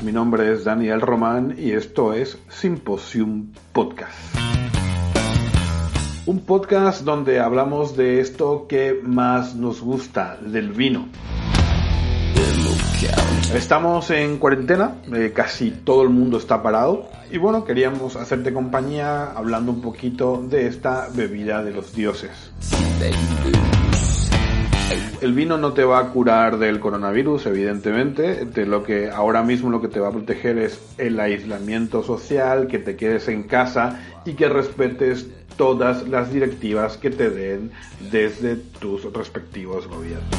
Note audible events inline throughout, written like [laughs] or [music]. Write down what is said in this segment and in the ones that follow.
Buenas. Mi nombre es Daniel Román y esto es Symposium Podcast. Un podcast donde hablamos de esto que más nos gusta, del vino. Estamos en cuarentena, eh, casi todo el mundo está parado y bueno, queríamos hacerte compañía hablando un poquito de esta bebida de los dioses. El vino no te va a curar del coronavirus, evidentemente. De lo que ahora mismo lo que te va a proteger es el aislamiento social, que te quedes en casa y que respetes todas las directivas que te den desde tus respectivos gobiernos.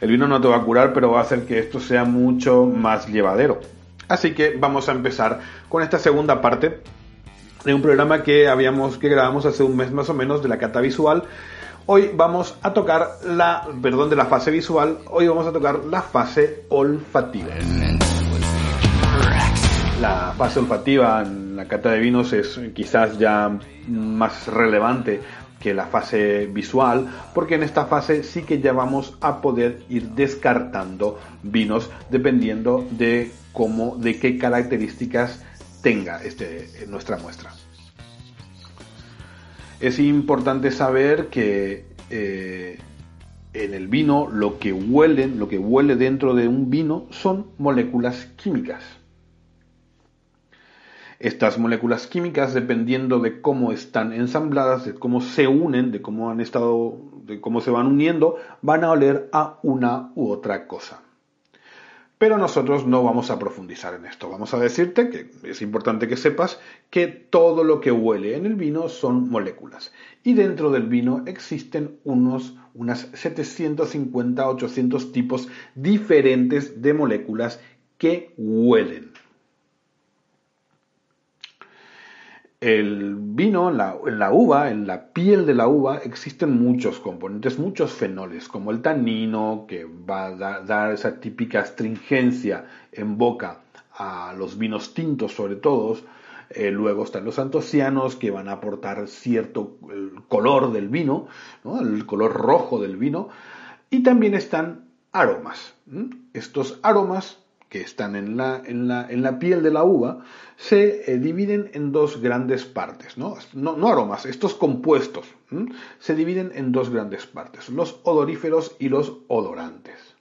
El vino no te va a curar, pero va a hacer que esto sea mucho más llevadero. Así que vamos a empezar con esta segunda parte de un programa que habíamos que grabamos hace un mes más o menos de la cata visual. Hoy vamos a tocar la, perdón, de la fase visual. Hoy vamos a tocar la fase olfativa. La fase olfativa en la cata de vinos es quizás ya más relevante que la fase visual, porque en esta fase sí que ya vamos a poder ir descartando vinos dependiendo de cómo, de qué características tenga este, nuestra muestra. Es importante saber que eh, en el vino lo que huelen, lo que huele dentro de un vino son moléculas químicas. Estas moléculas químicas, dependiendo de cómo están ensambladas, de cómo se unen, de cómo han estado, de cómo se van uniendo, van a oler a una u otra cosa. Pero nosotros no vamos a profundizar en esto. Vamos a decirte que es importante que sepas que todo lo que huele en el vino son moléculas. Y dentro del vino existen unos, unas 750-800 tipos diferentes de moléculas que huelen. El vino, en la, uva, en la piel de la uva, existen muchos componentes, muchos fenoles, como el tanino, que va a dar esa típica astringencia en boca a los vinos tintos sobre todo. Eh, luego están los antocianos, que van a aportar cierto color del vino, el color rojo del vino. Y también están aromas. Estos aromas que están en la, en la, en la piel de la uva se eh, dividen en dos grandes partes, ¿no? No, aromas, estos compuestos se dividen en dos grandes partes, los odoríferos y los odorantes.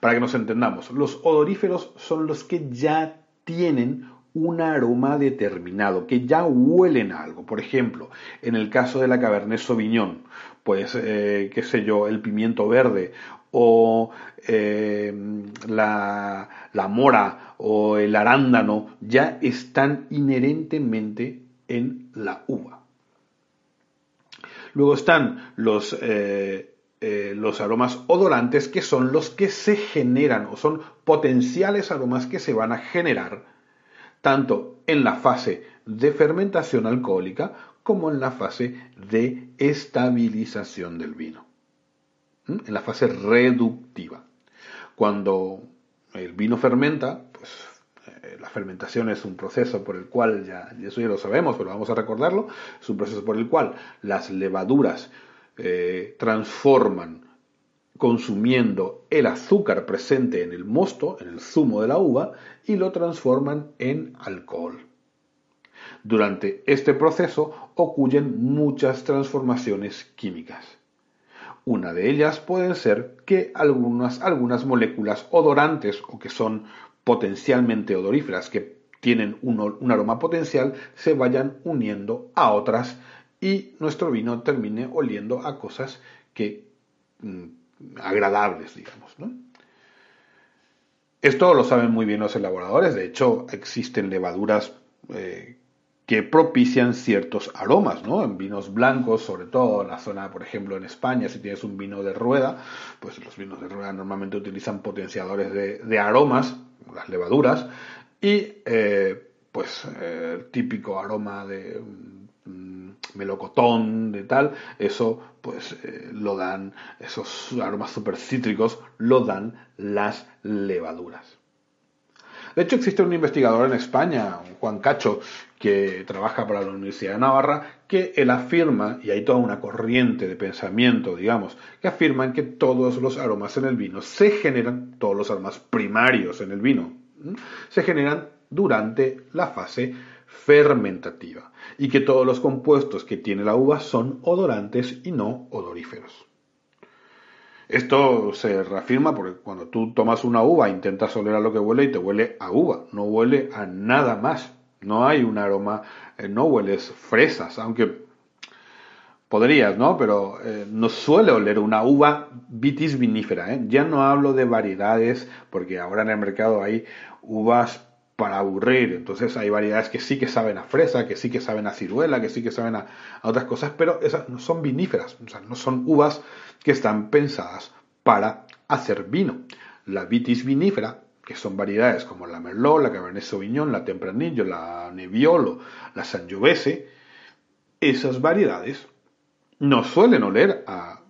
Para que nos entendamos, los odoríferos son los que ya tienen un aroma determinado, que ya huelen a algo. Por ejemplo, en el caso de la Cabernet Sauvignon, pues, eh, qué sé yo, el pimiento verde o eh, la, la mora o el arándano ya están inherentemente en la uva. Luego están los, eh, eh, los aromas odorantes que son los que se generan o son potenciales aromas que se van a generar tanto en la fase de fermentación alcohólica como en la fase de estabilización del vino en la fase reductiva. Cuando el vino fermenta, pues eh, la fermentación es un proceso por el cual, ya, eso ya lo sabemos, pero vamos a recordarlo, es un proceso por el cual las levaduras eh, transforman consumiendo el azúcar presente en el mosto, en el zumo de la uva, y lo transforman en alcohol. Durante este proceso ocurren muchas transformaciones químicas. Una de ellas puede ser que algunas, algunas moléculas odorantes o que son potencialmente odoríferas, que tienen un, aroma potencial, se vayan uniendo a otras y nuestro vino termine oliendo a cosas que mm, agradables, digamos. Esto lo saben muy bien los elaboradores, de hecho existen levaduras eh, que propician ciertos aromas, ¿no? En vinos blancos, sobre todo en la zona, por ejemplo, en España, si tienes un vino de rueda, pues los vinos de rueda normalmente utilizan potenciadores de, aromas, las levaduras, y eh, pues el eh, típico aroma de mm, melocotón, de tal, eso pues eh, lo dan, esos aromas super cítricos lo dan las levaduras. De hecho, existe un investigador en España, Juan Cacho, que trabaja para la Universidad de Navarra, que él afirma, y hay toda una corriente de pensamiento, digamos, que afirman que todos los aromas en el vino se generan, todos los aromas primarios en el vino, se generan durante la fase fermentativa y que todos los compuestos que tiene la uva son odorantes y no odoríferos. Esto se reafirma porque cuando tú tomas una uva intentas oler a lo que huele y te huele a uva, no huele a nada más. No hay un aroma, eh, no hueles fresas, aunque podrías, ¿no? Pero eh, no suele oler una uva vitis vinífera. ¿eh? Ya no hablo de variedades, porque ahora en el mercado hay uvas para aburrir. Entonces hay variedades que sí que saben a fresa, que sí que saben a ciruela, que sí que saben a, otras cosas, pero esas no son viníferas, o sea, no son uvas que están pensadas para hacer vino. La vitis vinífera, que son variedades como la Merlot, la Cabernet Sauvignon, la Tempranillo, la Nebbiolo, la Sangiovese, esas variedades no suelen oler a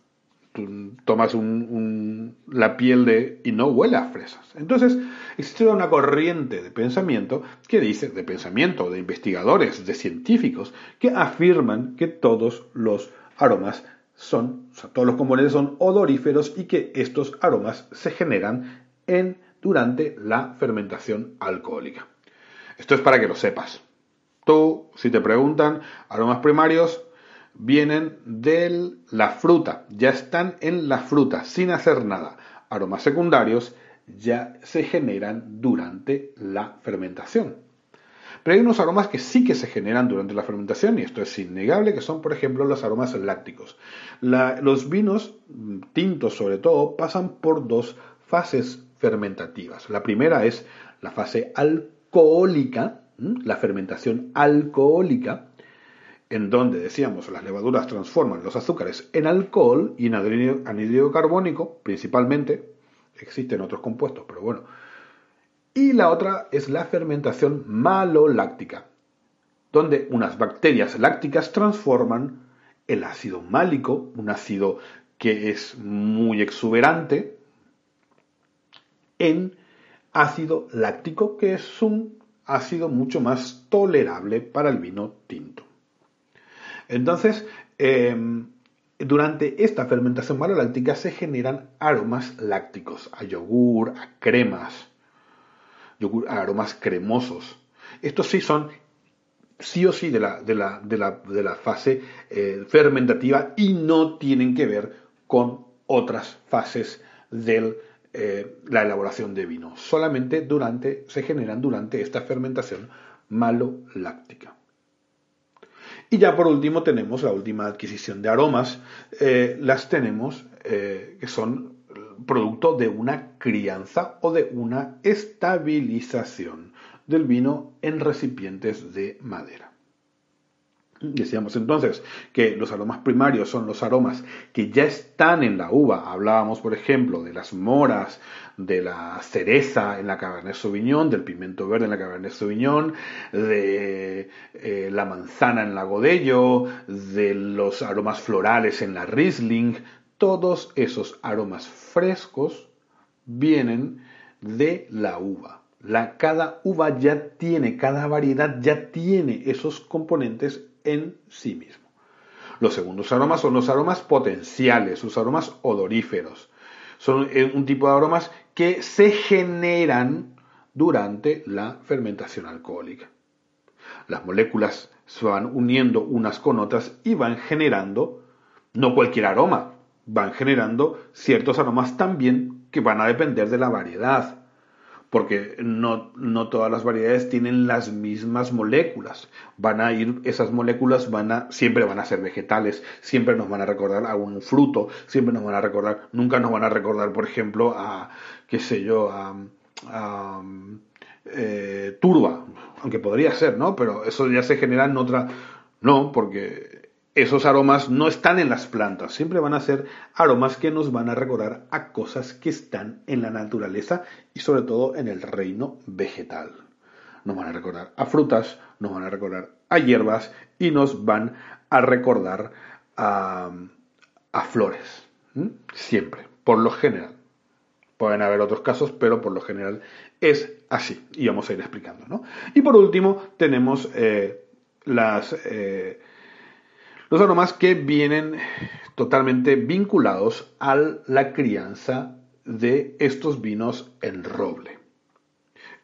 tomas la piel de y no huele a fresas. Entonces, existe una corriente de pensamiento que dice, de pensamiento, de investigadores, de científicos, que afirman que todos los aromas son, o sea, todos los componentes son odoríferos y que estos aromas se generan en, durante la fermentación alcohólica. Esto es para que lo sepas. Tú, si te preguntan aromas primarios, vienen de la fruta, ya están en la fruta sin hacer nada. Aromas secundarios ya se generan durante la fermentación. Pero hay unos aromas que sí que se generan durante la fermentación y esto es innegable, que son por ejemplo los aromas lácticos. los vinos tintos sobre todo pasan por dos fases fermentativas. La primera es la fase alcohólica, la fermentación alcohólica, en donde decíamos las levaduras transforman los azúcares en alcohol y en anhídrido carbónico, principalmente, existen otros compuestos, pero bueno. Y la otra es la fermentación maloláctica, donde unas bacterias lácticas transforman el ácido málico, un ácido que es muy exuberante, en ácido láctico, que es un ácido mucho más tolerable para el vino tinto. Entonces, em, durante esta fermentación maloláctica se generan aromas lácticos, a yogur, a cremas, a aromas cremosos. Estos sí son sí o sí de la, fase eh, fermentativa y no tienen que ver con otras fases de eh, la elaboración de vino. Solamente durante, se generan durante esta fermentación maloláctica. Y ya por último tenemos la última adquisición de aromas. Eh, las tenemos eh, que son producto de una crianza o de una estabilización del vino en recipientes de madera. Decíamos entonces que los aromas primarios son los aromas que ya están en la uva. Hablábamos, por ejemplo, de las moras, de la cereza en la Cabernet Sauvignon, del pimiento verde en la Cabernet Sauvignon, de eh, la manzana en la Godello, de los aromas florales en la Riesling. Todos esos aromas frescos vienen de la uva. La, cada uva ya tiene, cada variedad ya tiene esos componentes en sí mismo. Los segundos aromas son los aromas potenciales, los aromas odoríferos. Son eh, un tipo de aromas que se generan durante la fermentación alcohólica. Las moléculas se van uniendo unas con otras y van generando, no cualquier aroma, van generando ciertos aromas también que van a depender de la variedad porque no, no, todas las variedades tienen las mismas moléculas. Van a ir, esas moléculas van a, siempre van a ser vegetales, siempre nos van a recordar a un fruto, siempre nos van a recordar, nunca nos van a recordar, por ejemplo, a, qué sé yo, a, eh, turba, aunque podría ser, ¿no? Pero eso ya se genera en otra... No, porque esos aromas no están en las plantas, siempre van a ser aromas que nos van a recordar a cosas que están en la naturaleza y sobre todo en el reino vegetal. Nos van a recordar a frutas, nos van a recordar a hierbas y nos van a recordar a, flores. Siempre, por lo general. Pueden haber otros casos, pero por lo general es así. Y vamos a ir explicando. ¿no? Y por último, tenemos eh, las... Eh, los aromas que vienen totalmente vinculados a la crianza de estos vinos en roble.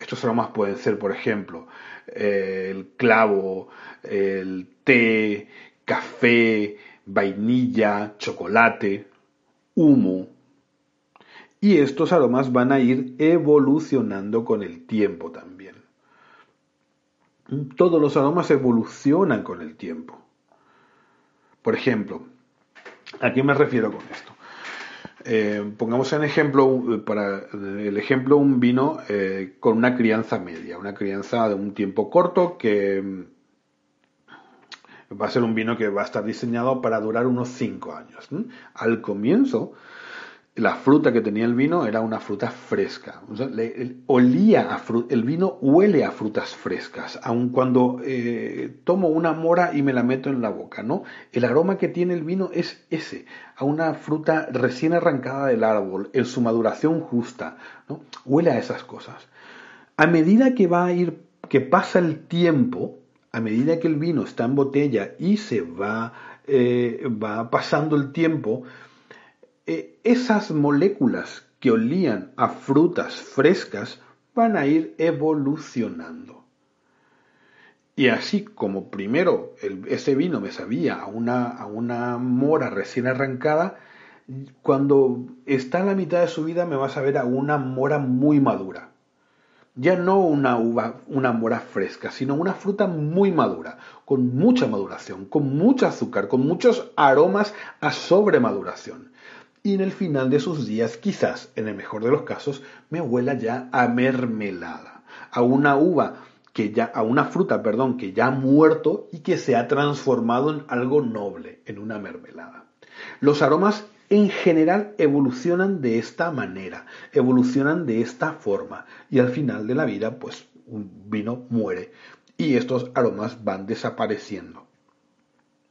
Estos aromas pueden ser, por ejemplo, el clavo, el té, café, vainilla, chocolate, humo. Y estos aromas van a ir evolucionando con el tiempo también. Todos los aromas evolucionan con el tiempo. Por ejemplo, ¿a qué me refiero con esto? Eh, pongamos en ejemplo, para el ejemplo, un vino eh, con una crianza media, una crianza de un tiempo corto que mm, va a ser un vino que va a estar diseñado para durar unos 5 años. Al comienzo, la fruta que tenía el vino era una fruta fresca. olía a el vino huele a frutas frescas, aun cuando eh, tomo una mora y me la meto en la boca, ¿no? El aroma que tiene el vino es ese, a una fruta recién arrancada del árbol, en su maduración justa, ¿no? Huele a esas cosas. A medida que va a ir, que pasa el tiempo, a medida que el vino está en botella y se va, eh, va pasando el tiempo, esas moléculas que olían a frutas frescas van a ir evolucionando. Y así como primero ese vino me sabía a una, a una mora recién arrancada, cuando está en la mitad de su vida me va a saber a una mora muy madura. Ya no una uva, una mora fresca, sino una fruta muy madura, con mucha maduración, con mucho azúcar, con muchos aromas a sobremaduración y en el final de sus días, quizás, en el mejor de los casos, me huela ya a mermelada, a una uva que ya, a una fruta, perdón, que ya ha muerto y que se ha transformado en algo noble, en una mermelada. Los aromas en general evolucionan de esta manera, evolucionan de esta forma y al final de la vida, pues un vino muere y estos aromas van desapareciendo.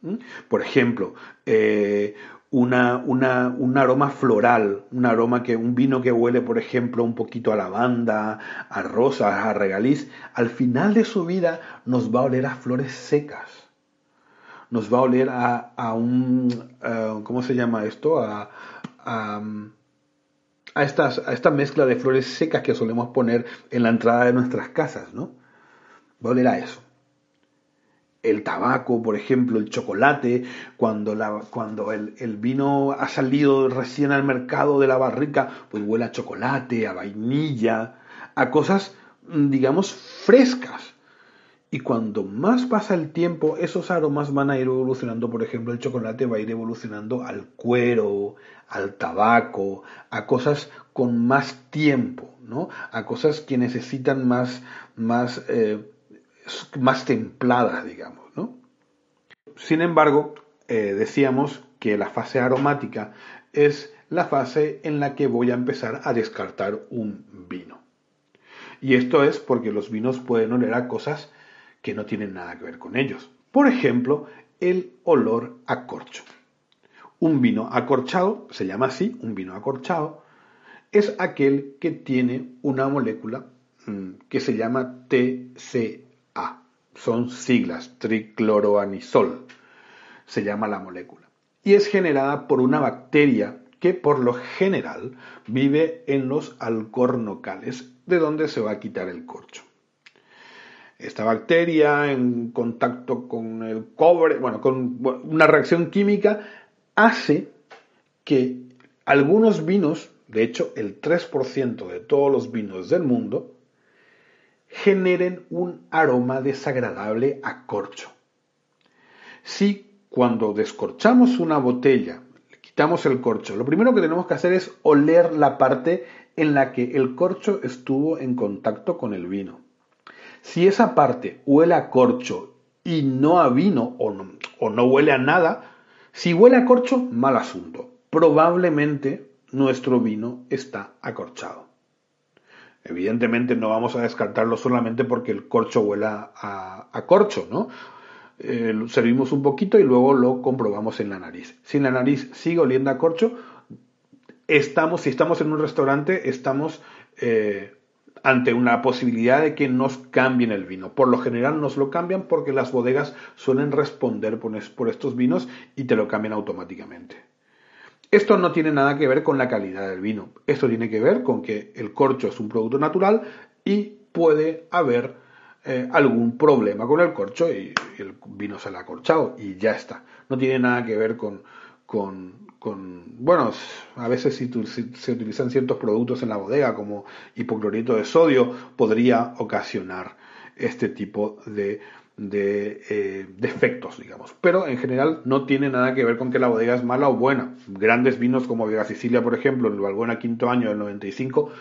¿Mm? Por ejemplo, eh, una, una, un aroma floral, un aroma que, un vino que huele, por ejemplo, un poquito a lavanda, a rosas, a regaliz, al final de su vida nos va a oler a flores secas. Nos va a oler a, a un, ¿cómo se llama esto? A, a, a, estas, a esta mezcla de flores secas que solemos poner en la entrada de nuestras casas, ¿no? Va a oler a eso el tabaco, por ejemplo, el chocolate, cuando, cuando el, el, vino ha salido recién al mercado de la barrica, pues huele a chocolate, a vainilla, a cosas, mm, digamos, frescas. Y cuando más pasa el tiempo, esos aromas van a ir evolucionando. Por ejemplo, el chocolate va a ir evolucionando al cuero, al tabaco, a cosas con más tiempo, ¿no? A cosas que necesitan más, más eh, más templadas, digamos. ¿no? Sin embargo, eh, decíamos que la fase aromática es la fase en la que voy a empezar a descartar un vino. Y esto es porque los vinos pueden oler a cosas que no tienen nada que ver con ellos. Por ejemplo, el olor a corcho. Un vino acorchado, se llama así, un vino acorchado, es aquel que tiene una molécula mm, que se llama TC son siglas, tricloroanisol, se llama la molécula. Y es generada por una bacteria que por lo general vive en los alcornocales, de donde se va a quitar el corcho. Esta bacteria en contacto con el cobre, bueno, con una reacción química, hace que algunos vinos, de hecho el 3% de todos los vinos del mundo, generen un aroma desagradable a corcho. Si cuando descorchamos una botella, quitamos el corcho, lo primero que tenemos que hacer es oler la parte en la que el corcho estuvo en contacto con el vino. Si esa parte huele a corcho y no a vino o no, o no huele a nada, si huele a corcho, mal asunto. Probablemente nuestro vino está acorchado. Evidentemente no vamos a descartarlo solamente porque el corcho huela a, corcho, ¿no? Eh, servimos un poquito y luego lo comprobamos en la nariz. Si la nariz sigue oliendo a corcho, estamos, si estamos en un restaurante, estamos eh, ante una posibilidad de que nos cambien el vino. Por lo general nos lo cambian porque las bodegas suelen responder por estos vinos y te lo cambian automáticamente. Esto no tiene nada que ver con la calidad del vino. Esto tiene que ver con que el corcho es un producto natural y puede haber eh, algún problema con el corcho y, el vino se le ha acorchado y ya está. No tiene nada que ver con, bueno, a veces si, se utilizan ciertos productos en la bodega como hipoclorito de sodio, podría ocasionar este tipo de eh, defectos. Pero en general no tiene nada que ver con que la bodega es mala o buena. Grandes vinos como Vega Sicilia, por ejemplo, en el Balbuena quinto año del 95,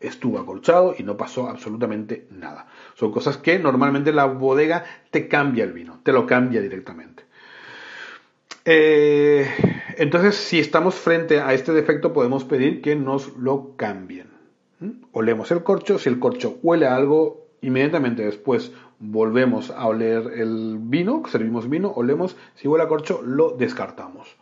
estuvo acolchado y no pasó absolutamente nada. Son cosas que normalmente la bodega te cambia el vino, te lo cambia directamente. Eh, entonces, si estamos frente a este defecto, podemos pedir que nos lo cambien. ¿Mm? Olemos el corcho, si el corcho huele a algo, inmediatamente después volvemos a oler el vino, servimos vino, olemos, si huele a corcho, lo descartamos.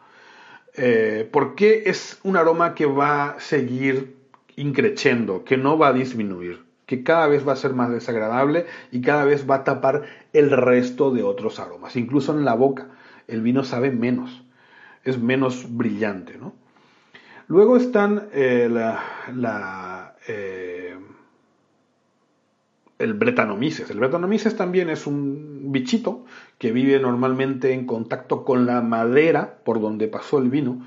Eh, porque es un aroma que va a seguir increciendo, que no va a disminuir, que cada vez va a ser más desagradable y cada vez va a tapar el resto de otros aromas. Incluso en la boca, el vino sabe menos, es menos brillante. Luego están eh, la, eh, el Bretanomyces. El Bretanomyces también es un bichito que vive normalmente en contacto con la madera por donde pasó el vino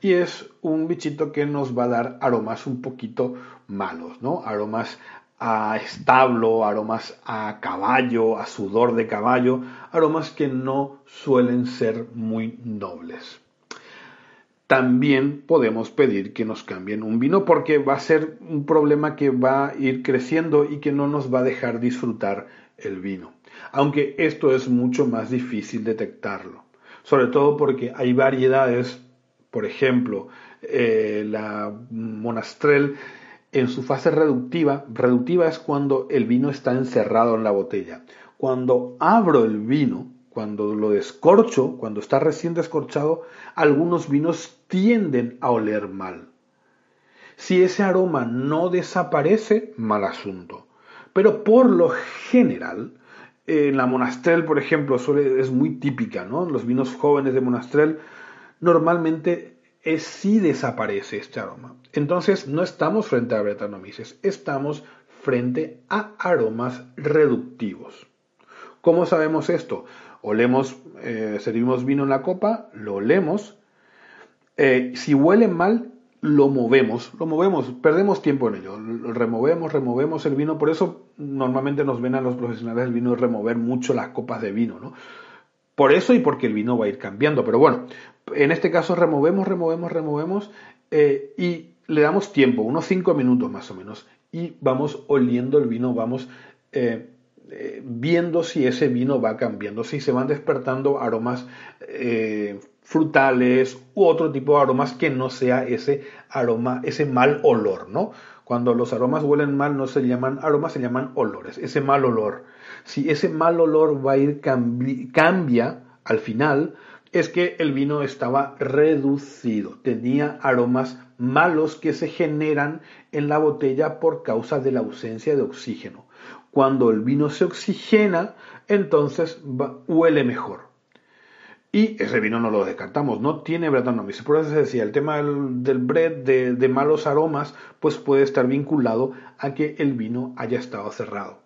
y es un bichito que nos va a dar aromas un poquito malos, ¿no? Aromas a establo, aromas a caballo, a sudor de caballo, aromas que no suelen ser muy nobles también podemos pedir que nos cambien un vino porque va a ser un problema que va a ir creciendo y que no nos va a dejar disfrutar el vino. Aunque esto es mucho más difícil detectarlo, sobre todo porque hay variedades, por ejemplo, eh, la monastrel en su fase reductiva, reductiva es cuando el vino está encerrado en la botella. Cuando abro el vino, cuando lo descorcho, cuando está recién descorchado, algunos vinos tienden a oler mal. Si ese aroma no desaparece, mal asunto. Pero por lo general, en la Monastrel, por ejemplo, es muy típica, ¿no? Los vinos jóvenes de Monastrel, normalmente es, sí desaparece este aroma. Entonces, no estamos frente a Bretanomyces, estamos frente a aromas reductivos. ¿Cómo sabemos esto? Olemos, eh, servimos vino en la copa, lo olemos. Eh, si huele mal, lo movemos, lo movemos, perdemos tiempo en ello, lo removemos, removemos el vino, por eso normalmente nos ven a los profesionales del vino remover mucho las copas de vino, ¿no? Por eso y porque el vino va a ir cambiando, pero bueno, en este caso removemos, removemos, removemos eh, y le damos tiempo, unos 5 minutos más o menos, y vamos oliendo el vino, vamos viendo si ese vino va cambiando, si se van despertando aromas eh, frutales u otro tipo de aromas que no sea ese aroma, ese mal olor, ¿no? Cuando los aromas huelen mal no se llaman aromas, se llaman olores, ese mal olor. Si ese mal olor va a ir cambia al final, es que el vino estaba reducido, tenía aromas malos que se generan en la botella por causa de la ausencia de oxígeno. Cuando el vino se oxigena, entonces huele mejor. Y ese vino no lo descartamos, no tiene Brettanomyces. Por eso decía, el tema del, bread, de, malos aromas, pues puede estar vinculado a que el vino haya estado cerrado.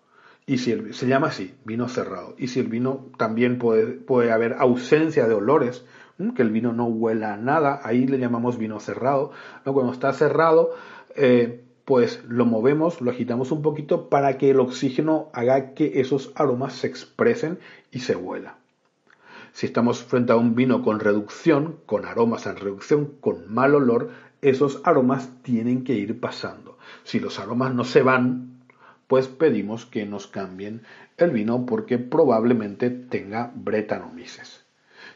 Y si se llama así, vino cerrado. Y si el vino también puede, haber ausencia de olores, que el vino no huela a nada, ahí le llamamos vino cerrado. Cuando está cerrado, eh, pues lo movemos, lo agitamos un poquito para que el oxígeno haga que esos aromas se expresen y se huela. Si estamos frente a un vino con reducción, con aromas en reducción, con mal olor, esos aromas tienen que ir pasando. Si los aromas no se van, pues pedimos que nos cambien el vino porque probablemente tenga bretanomices.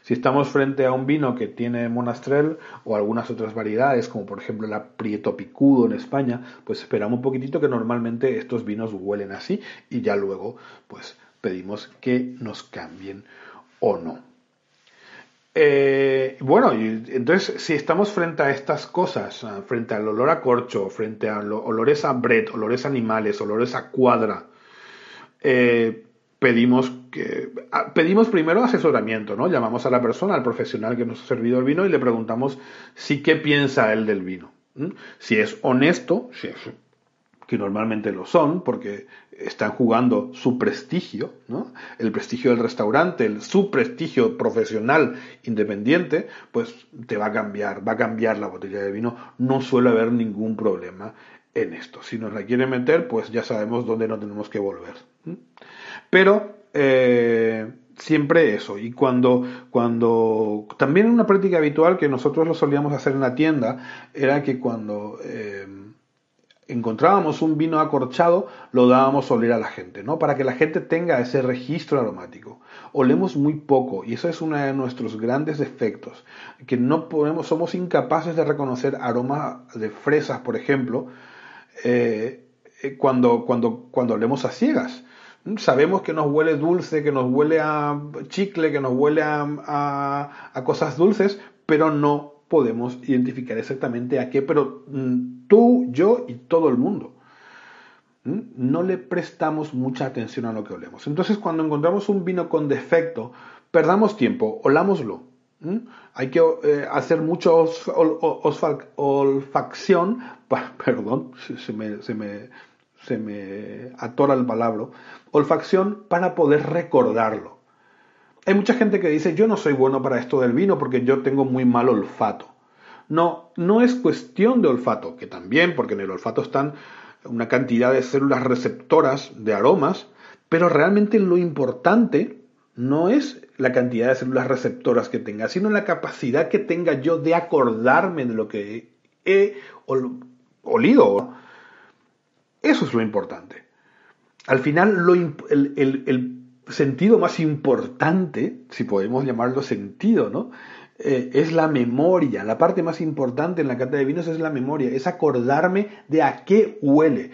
Si estamos frente a un vino que tiene monastrel o algunas otras variedades, como por ejemplo el aprieto picudo en España, pues esperamos un poquitito que normalmente estos vinos huelen así y ya luego pues pedimos que nos cambien o no. Eh, bueno, entonces si estamos frente a estas cosas, ah, frente al olor a corcho, frente a olores a bret, olores a animales, olores a cuadra, eh, pedimos ah, pedimos primero asesoramiento, ¿no? Llamamos a la persona, al profesional que nos ha servido el vino y le preguntamos si qué piensa él del vino. Si es honesto, que normalmente lo son, porque están jugando su prestigio, ¿no? el prestigio del restaurante, el, su prestigio profesional independiente, pues te va a cambiar, va a cambiar la botella de vino. No suele haber ningún problema en esto. Si nos la quiere meter, pues ya sabemos dónde no tenemos que volver. Pero eh, siempre eso. Y cuando, cuando también una práctica habitual que nosotros lo solíamos hacer en la tienda era que cuando eh, encontrábamos un vino acorchado lo dábamos a oler a la gente, ¿no? Para que la gente tenga ese registro aromático. Olemos muy poco y eso es uno de nuestros grandes defectos, que no podemos, somos incapaces de reconocer aromas de fresas, por ejemplo, eh, cuando, cuando, cuando a ciegas. Sabemos que nos huele dulce, que nos huele a chicle, que nos huele a, cosas dulces, pero no podemos identificar exactamente a qué, pero mm, tú, yo y todo el mundo. No le prestamos mucha atención a lo que olemos. Entonces, cuando encontramos un vino con defecto, perdamos tiempo, olámoslo. Hay que eh, hacer mucha olfacción, [laughs] perdón, se me, se me se me atora el palabra, olfacción para poder recordarlo. Hay mucha gente que dice, yo no soy bueno para esto del vino porque yo tengo muy mal olfato. No, no es cuestión de olfato, que también, porque en el olfato están una cantidad de células receptoras de aromas, pero realmente lo importante no es la cantidad de células receptoras que tenga, sino la capacidad que tenga yo de acordarme de lo que he olido. Eso es lo importante. Al final, el, sentido más importante, si podemos llamarlo sentido, ¿no? Eh, es la memoria. La parte más importante en la cata de vinos es la memoria, es acordarme de a qué huele.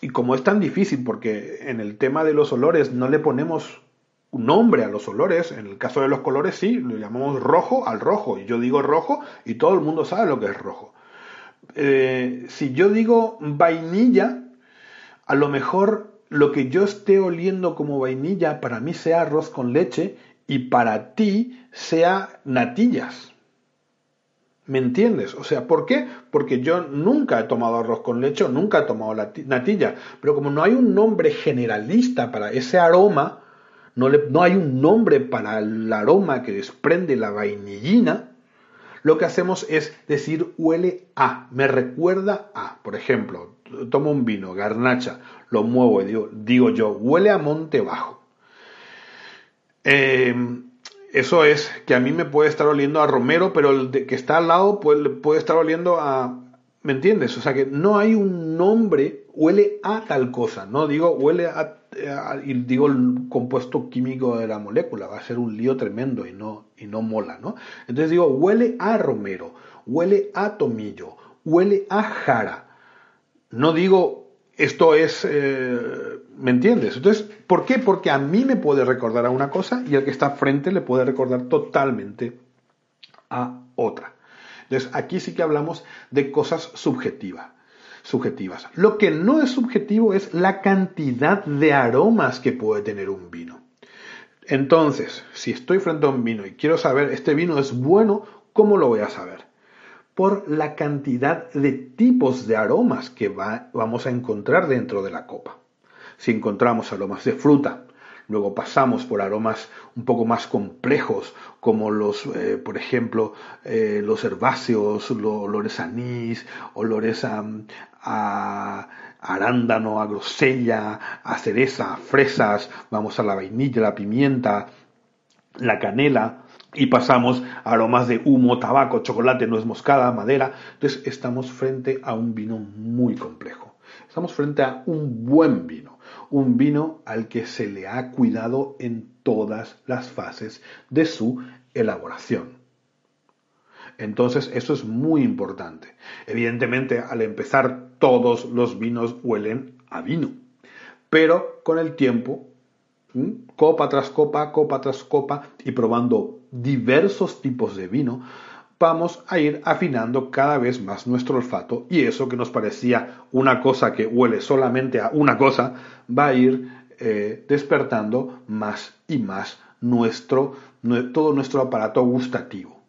Y como es tan difícil, porque en el tema de los olores no le ponemos un nombre a los olores, en el caso de los colores sí, lo llamamos rojo al rojo, y yo digo rojo y todo el mundo sabe lo que es rojo. Eh, si yo digo vainilla, a lo mejor lo que yo esté oliendo como vainilla para mí sea arroz con leche y para ti sea natillas. ¿Me entiendes? O sea, ¿por qué? Porque yo nunca he tomado arroz con leche nunca he tomado natilla. Pero como no hay un nombre generalista para ese aroma, no, no hay un nombre para el aroma que desprende la vainillina, lo que hacemos es decir huele a, me recuerda a. Por ejemplo, tomo un vino, garnacha, lo muevo y digo, yo, huele a monte bajo. Em, eso es que a mí me puede estar oliendo a romero, pero el que está al lado puede, puede estar oliendo a... ¿Me entiendes? O sea que no hay un nombre, huele a tal cosa, no digo huele a y digo el compuesto químico de la molécula, va a ser un lío tremendo y no, y no mola, ¿no? Entonces digo, huele a romero, huele a tomillo, huele a jara. No digo, esto es, eh, ¿me entiendes? Entonces, ¿por qué? Porque a mí me puede recordar a una cosa y al que está frente le puede recordar totalmente a otra. Entonces, aquí sí que hablamos de cosas subjetivas subjetivas. Lo que no es subjetivo es la cantidad de aromas que puede tener un vino. Entonces, si estoy frente a un vino y quiero saber, este vino es bueno, ¿cómo lo voy a saber? Por la cantidad de tipos de aromas que vamos a encontrar dentro de la copa. Si encontramos aromas de fruta, Luego pasamos por aromas un poco más complejos, como los, eh, por ejemplo, eh, los herbáceos, los olores a anís, olores a, arándano, a grosella, a cereza, a fresas, vamos a la vainilla, la pimienta, la canela, y pasamos a aromas de humo, tabaco, chocolate, nuez moscada, madera. Entonces estamos frente a un vino muy complejo. Estamos frente a un buen vino, un vino al que se le ha cuidado en todas las fases de su elaboración. Entonces, eso es muy importante. Evidentemente, al empezar, todos los vinos huelen a vino. Pero con el tiempo, copa tras copa, copa tras copa, y probando diversos tipos de vino, vamos a ir afinando cada vez más nuestro olfato y eso que nos parecía una cosa que huele solamente a una cosa, va a ir eh, despertando más y más nuestro, todo nuestro aparato gustativo,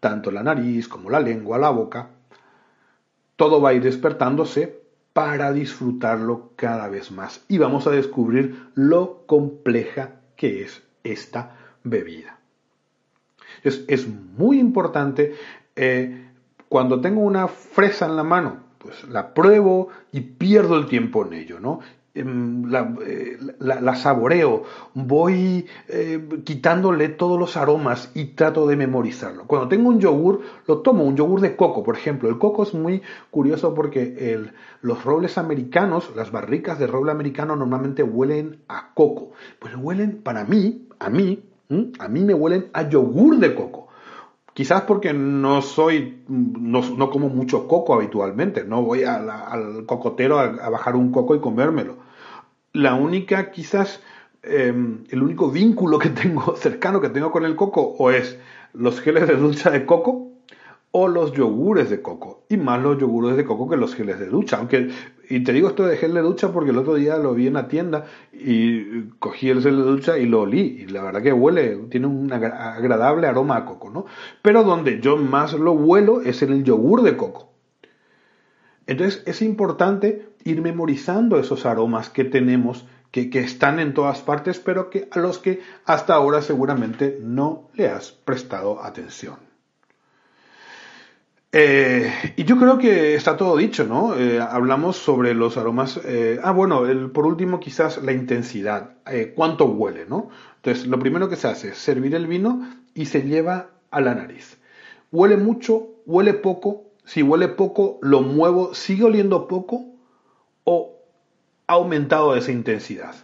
tanto la nariz como la lengua, la boca, todo va a ir despertándose para disfrutarlo cada vez más. Y vamos a descubrir lo compleja que es esta bebida. Es, muy importante eh, cuando tengo una fresa en la mano, pues la pruebo y pierdo el tiempo en ello, ¿no? Em, eh, la, saboreo, voy eh, quitándole todos los aromas y trato de memorizarlo. Cuando tengo un yogur, lo tomo, un yogur de coco, por ejemplo. El coco es muy curioso porque los robles americanos, las barricas de roble americano normalmente huelen a coco. Pues huelen, para mí, a mí, a mí me huelen a yogur de coco. Quizás porque no soy, no, como mucho coco habitualmente, no voy al cocotero a, bajar un coco y comérmelo. La única, quizás, em, el único vínculo que tengo [laughs] cercano que tengo con el coco o es los geles de ducha de coco o los yogures de coco, y más los yogures de coco que los geles de ducha, aunque y te digo esto de gel de ducha porque el otro día lo vi en la tienda y cogí el gel de ducha y lo olí. Y la verdad que huele, tiene un agradable aroma a coco, ¿no? Pero donde yo más lo huelo es en el yogur de coco. Entonces es importante ir memorizando esos aromas que tenemos, que, que están en todas partes, pero que a los que hasta ahora seguramente no le has prestado atención. Eh, y yo creo que está todo dicho, ¿no? Eh, hablamos sobre los aromas. Eh, ah, bueno, por último, quizás la intensidad. ¿Cuánto huele, no? Entonces, lo primero que se hace es servir el vino y se lleva a la nariz. Huele mucho, huele poco. Si huele poco, lo muevo, sigue oliendo poco o ha aumentado esa intensidad.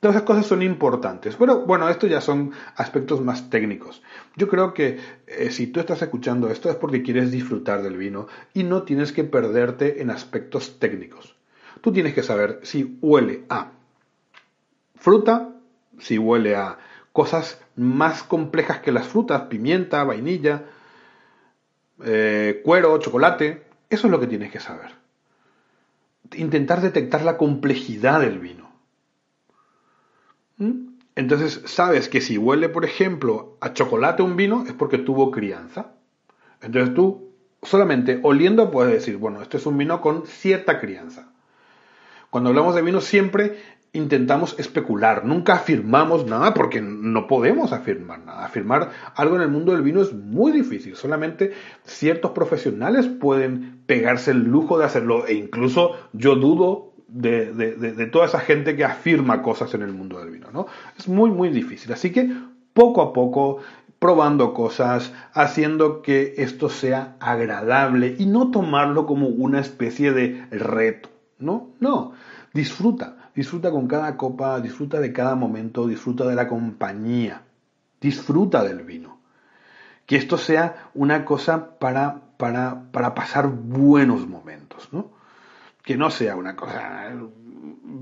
Todas esas cosas son importantes. Pero bueno, esto ya son aspectos más técnicos. Yo creo que eh, si tú estás escuchando esto es porque quieres disfrutar del vino y no tienes que perderte en aspectos técnicos. Tú tienes que saber si huele a fruta, si huele a cosas más complejas que las frutas, pimienta, vainilla, eh, cuero, chocolate. Eso es lo que tienes que saber. Intentar detectar la complejidad del vino. ¿Mm? Entonces sabes que si huele, por ejemplo, a chocolate un vino es porque tuvo crianza. Entonces tú solamente oliendo puedes decir, bueno, este es un vino con cierta crianza. Cuando hablamos de vino siempre intentamos especular, nunca afirmamos nada porque no podemos afirmar nada. Afirmar algo en el mundo del vino es muy difícil, solamente ciertos profesionales pueden pegarse el lujo de hacerlo e incluso yo dudo de, toda esa gente que afirma cosas en el mundo del vino, ¿no? Es muy, muy difícil. Así que poco a poco, probando cosas, haciendo que esto sea agradable y no tomarlo como una especie de reto, ¿no? No, disfruta, disfruta con cada copa, disfruta de cada momento, disfruta de la compañía, disfruta del vino. Que esto sea una cosa para, para, para pasar buenos momentos, ¿no? Que no sea una cosa.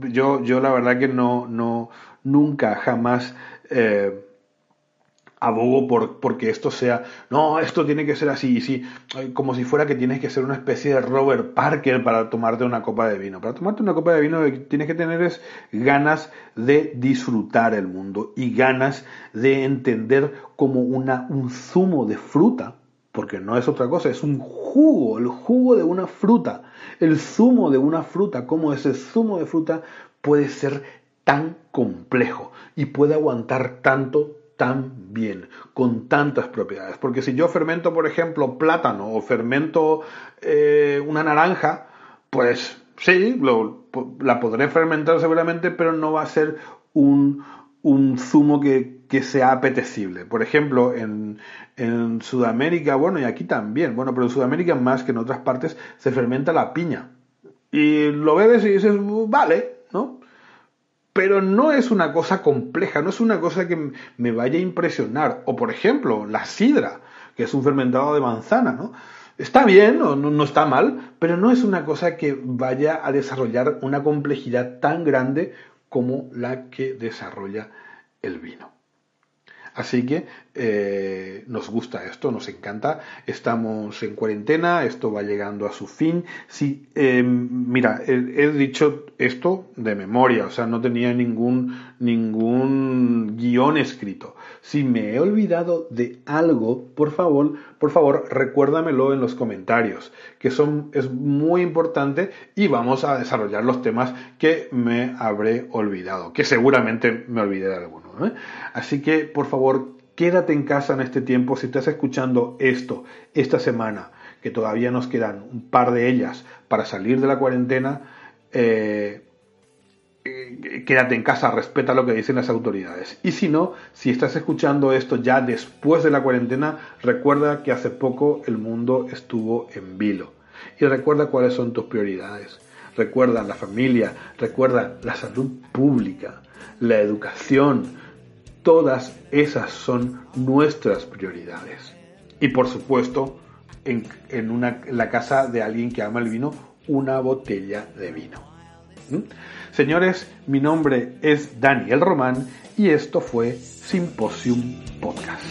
Yo, yo la verdad que no, no, nunca, jamás eh, abogo por porque esto sea, no, esto tiene que ser así, sí, como si fuera que tienes que ser una especie de Robert Parker para tomarte una copa de vino. Para tomarte una copa de vino tienes que tener es ganas de disfrutar el mundo y ganas de entender como una, un zumo de fruta porque no es otra cosa, es un jugo, el jugo de una fruta, el zumo de una fruta, cómo ese zumo de fruta puede ser tan complejo y puede aguantar tanto tan bien, con tantas propiedades. Porque si yo fermento, por ejemplo, plátano o fermento eh, una naranja, pues sí, la podré fermentar seguramente, pero no va a ser un, un zumo que, que sea apetecible. Por ejemplo, en, Sudamérica, bueno, y aquí también, bueno, pero en Sudamérica más que en otras partes, se fermenta la piña. Y lo bebes y dices, vale, ¿no? Pero no es una cosa compleja, no es una cosa que me vaya a impresionar. O por ejemplo, la sidra, que es un fermentado de manzana, ¿no? Está bien, no, no, está mal, pero no es una cosa que vaya a desarrollar una complejidad tan grande como la que desarrolla el vino. Así que eh, nos gusta esto, nos encanta. Estamos en cuarentena, esto va llegando a su fin. Sí, em, mira, he, dicho esto de memoria, o sea, no tenía ningún, ningún guion escrito. Si me he olvidado de algo, por favor, por favor, recuérdamelo en los comentarios, que son, es muy importante y vamos a desarrollar los temas que me habré olvidado, que seguramente me olvidé de alguno. Así que, por favor, quédate en casa en este tiempo si estás escuchando esto esta semana, que todavía nos quedan un par de ellas para salir de la cuarentena. Eh, eh, quédate en casa, respeta lo que dicen las autoridades. Y si no, si estás escuchando esto ya después de la cuarentena, recuerda que hace poco el mundo estuvo en vilo. Y recuerda cuáles son tus prioridades. Recuerda la familia, recuerda la salud pública, la educación, todas esas son nuestras prioridades. Y por supuesto, en, en, una, la casa de alguien que ama el vino, una botella de vino. ¿Mm? Señores, mi nombre es Daniel Román y esto fue Symposium Podcast.